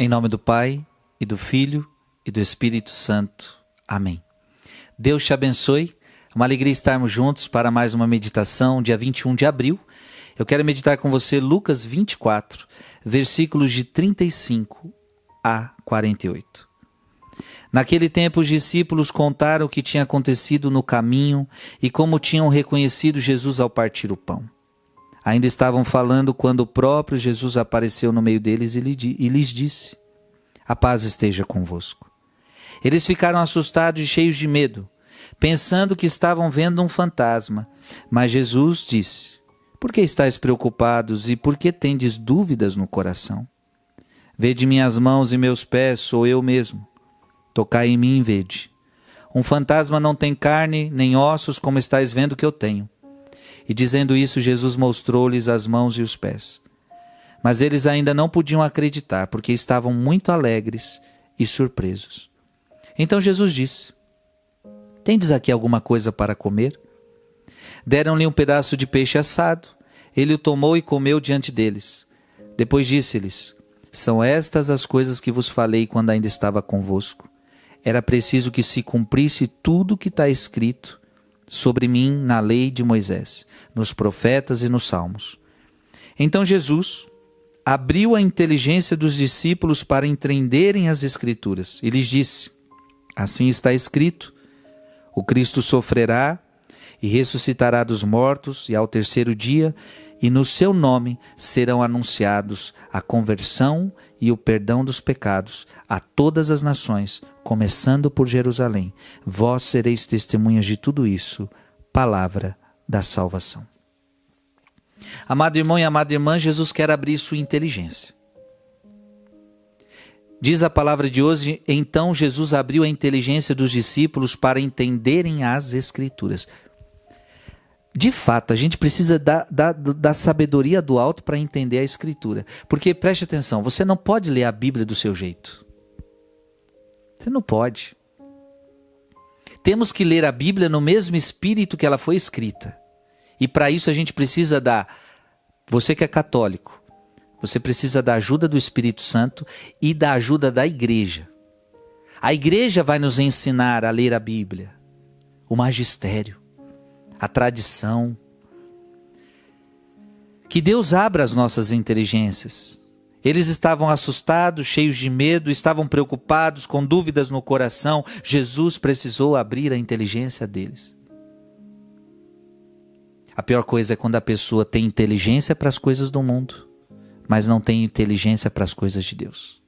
Em nome do Pai, e do Filho, e do Espírito Santo. Amém. Deus te abençoe. Uma alegria estarmos juntos para mais uma meditação, dia 21 de abril. Eu quero meditar com você Lucas 24, versículos de 35 a 48. Naquele tempo, os discípulos contaram o que tinha acontecido no caminho e como tinham reconhecido Jesus ao partir o pão. Ainda estavam falando quando o próprio Jesus apareceu no meio deles e lhes disse: A paz esteja convosco. Eles ficaram assustados e cheios de medo, pensando que estavam vendo um fantasma. Mas Jesus disse: Por que estáis preocupados e por que tendes dúvidas no coração? Vede minhas mãos e meus pés, sou eu mesmo. Tocai em mim e vede. Um fantasma não tem carne nem ossos, como estáis vendo que eu tenho. E dizendo isso, Jesus mostrou-lhes as mãos e os pés. Mas eles ainda não podiam acreditar, porque estavam muito alegres e surpresos. Então Jesus disse: Tendes aqui alguma coisa para comer? Deram-lhe um pedaço de peixe assado. Ele o tomou e comeu diante deles. Depois disse-lhes: São estas as coisas que vos falei quando ainda estava convosco. Era preciso que se cumprisse tudo o que está escrito sobre mim na lei de Moisés, nos profetas e nos salmos. Então Jesus abriu a inteligência dos discípulos para entenderem as Escrituras e lhes disse: Assim está escrito: o Cristo sofrerá e ressuscitará dos mortos, e ao terceiro dia, e no seu nome serão anunciados a conversão e o perdão dos pecados a todas as nações, começando por Jerusalém. Vós sereis testemunhas de tudo isso. Palavra da salvação. Amado irmão e amada irmã, Jesus quer abrir sua inteligência. Diz a palavra de hoje: então Jesus abriu a inteligência dos discípulos para entenderem as Escrituras. De fato, a gente precisa da, da, da sabedoria do alto para entender a Escritura. Porque preste atenção: você não pode ler a Bíblia do seu jeito. Você não pode. Temos que ler a Bíblia no mesmo espírito que ela foi escrita. E para isso a gente precisa da. Você que é católico, você precisa da ajuda do Espírito Santo e da ajuda da igreja. A igreja vai nos ensinar a ler a Bíblia, o magistério, a tradição. Que Deus abra as nossas inteligências. Eles estavam assustados, cheios de medo, estavam preocupados, com dúvidas no coração. Jesus precisou abrir a inteligência deles. A pior coisa é quando a pessoa tem inteligência para as coisas do mundo mas não tem inteligência para as coisas de Deus.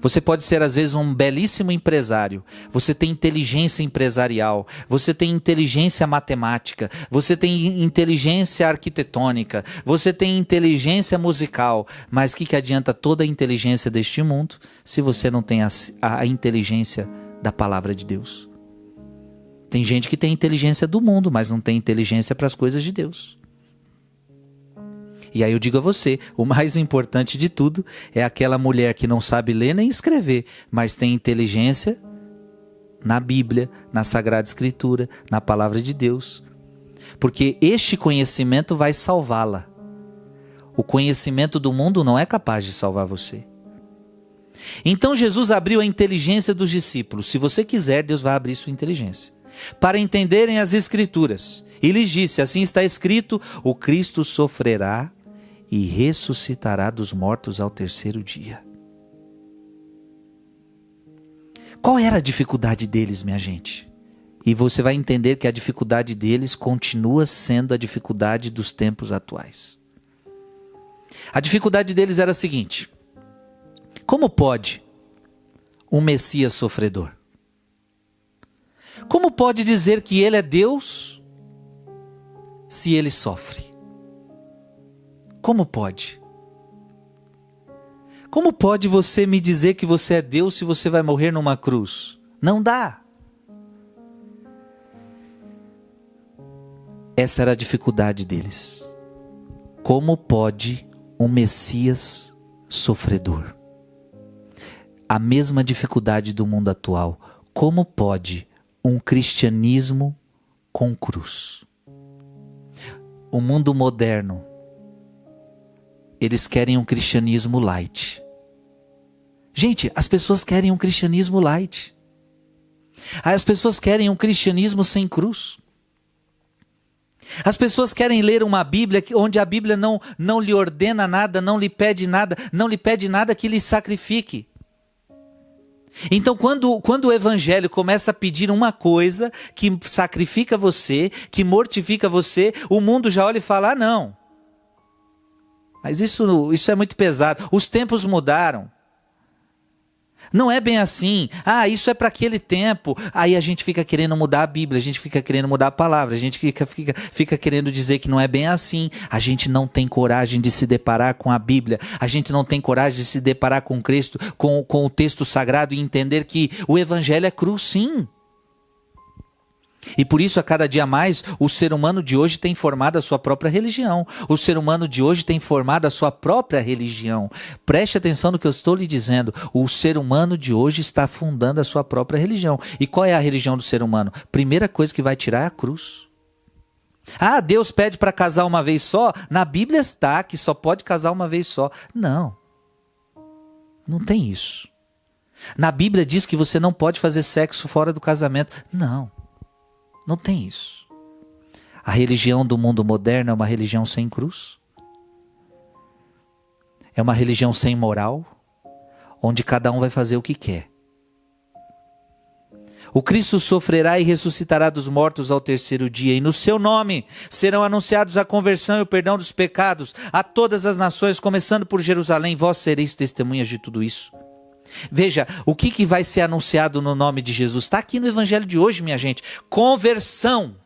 Você pode ser, às vezes, um belíssimo empresário. Você tem inteligência empresarial, você tem inteligência matemática, você tem inteligência arquitetônica, você tem inteligência musical. Mas o que, que adianta toda a inteligência deste mundo se você não tem a, a inteligência da palavra de Deus? Tem gente que tem inteligência do mundo, mas não tem inteligência para as coisas de Deus. E aí eu digo a você: o mais importante de tudo é aquela mulher que não sabe ler nem escrever, mas tem inteligência na Bíblia, na Sagrada Escritura, na Palavra de Deus. Porque este conhecimento vai salvá-la. O conhecimento do mundo não é capaz de salvar você. Então Jesus abriu a inteligência dos discípulos. Se você quiser, Deus vai abrir sua inteligência. Para entenderem as Escrituras. E lhes disse: Assim está escrito: o Cristo sofrerá e ressuscitará dos mortos ao terceiro dia. Qual era a dificuldade deles, minha gente? E você vai entender que a dificuldade deles continua sendo a dificuldade dos tempos atuais. A dificuldade deles era a seguinte: como pode um Messias sofredor? Como pode dizer que ele é Deus se ele sofre? Como pode? Como pode você me dizer que você é Deus se você vai morrer numa cruz? Não dá. Essa era a dificuldade deles. Como pode um Messias sofredor? A mesma dificuldade do mundo atual. Como pode um cristianismo com cruz? O mundo moderno eles querem um cristianismo light. Gente, as pessoas querem um cristianismo light. As pessoas querem um cristianismo sem cruz. As pessoas querem ler uma Bíblia onde a Bíblia não, não lhe ordena nada, não lhe pede nada, não lhe pede nada que lhe sacrifique. Então, quando, quando o Evangelho começa a pedir uma coisa que sacrifica você, que mortifica você, o mundo já olha e fala: ah, não. Mas isso, isso é muito pesado. Os tempos mudaram. Não é bem assim. Ah, isso é para aquele tempo. Aí a gente fica querendo mudar a Bíblia, a gente fica querendo mudar a palavra, a gente fica, fica, fica querendo dizer que não é bem assim. A gente não tem coragem de se deparar com a Bíblia, a gente não tem coragem de se deparar com Cristo, com, com o texto sagrado e entender que o Evangelho é cruz, sim. E por isso, a cada dia mais, o ser humano de hoje tem formado a sua própria religião. O ser humano de hoje tem formado a sua própria religião. Preste atenção no que eu estou lhe dizendo. O ser humano de hoje está fundando a sua própria religião. E qual é a religião do ser humano? Primeira coisa que vai tirar é a cruz. Ah, Deus pede para casar uma vez só? Na Bíblia está que só pode casar uma vez só. Não. Não tem isso. Na Bíblia diz que você não pode fazer sexo fora do casamento. Não. Não tem isso. A religião do mundo moderno é uma religião sem cruz. É uma religião sem moral, onde cada um vai fazer o que quer. O Cristo sofrerá e ressuscitará dos mortos ao terceiro dia, e no seu nome serão anunciados a conversão e o perdão dos pecados a todas as nações, começando por Jerusalém. Vós sereis testemunhas de tudo isso. Veja, o que, que vai ser anunciado no nome de Jesus? Está aqui no Evangelho de hoje, minha gente. Conversão.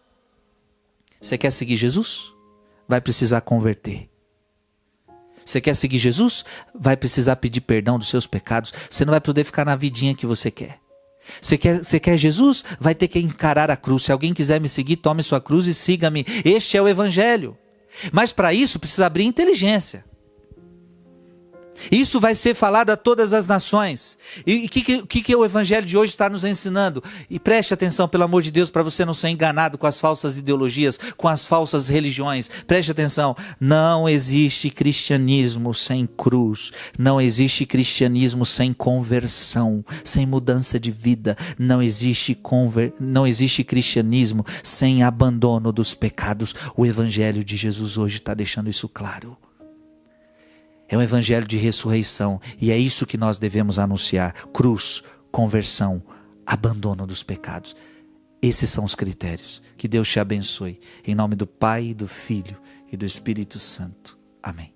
Você quer seguir Jesus? Vai precisar converter. Você quer seguir Jesus? Vai precisar pedir perdão dos seus pecados. Você não vai poder ficar na vidinha que você quer. Você quer, você quer Jesus? Vai ter que encarar a cruz. Se alguém quiser me seguir, tome sua cruz e siga-me. Este é o Evangelho. Mas para isso precisa abrir inteligência. Isso vai ser falado a todas as nações. E o que, que, que, o Evangelho de hoje está nos ensinando? E preste atenção, pelo amor de Deus, para você não ser enganado com as falsas ideologias, com as falsas religiões. Preste atenção. Não existe cristianismo sem cruz. Não existe cristianismo sem conversão, sem mudança de vida. Não existe, conver... não existe cristianismo sem abandono dos pecados. O Evangelho de Jesus hoje está deixando isso claro. É um evangelho de ressurreição e é isso que nós devemos anunciar: cruz, conversão, abandono dos pecados. Esses são os critérios. Que Deus te abençoe. Em nome do Pai, do Filho e do Espírito Santo. Amém.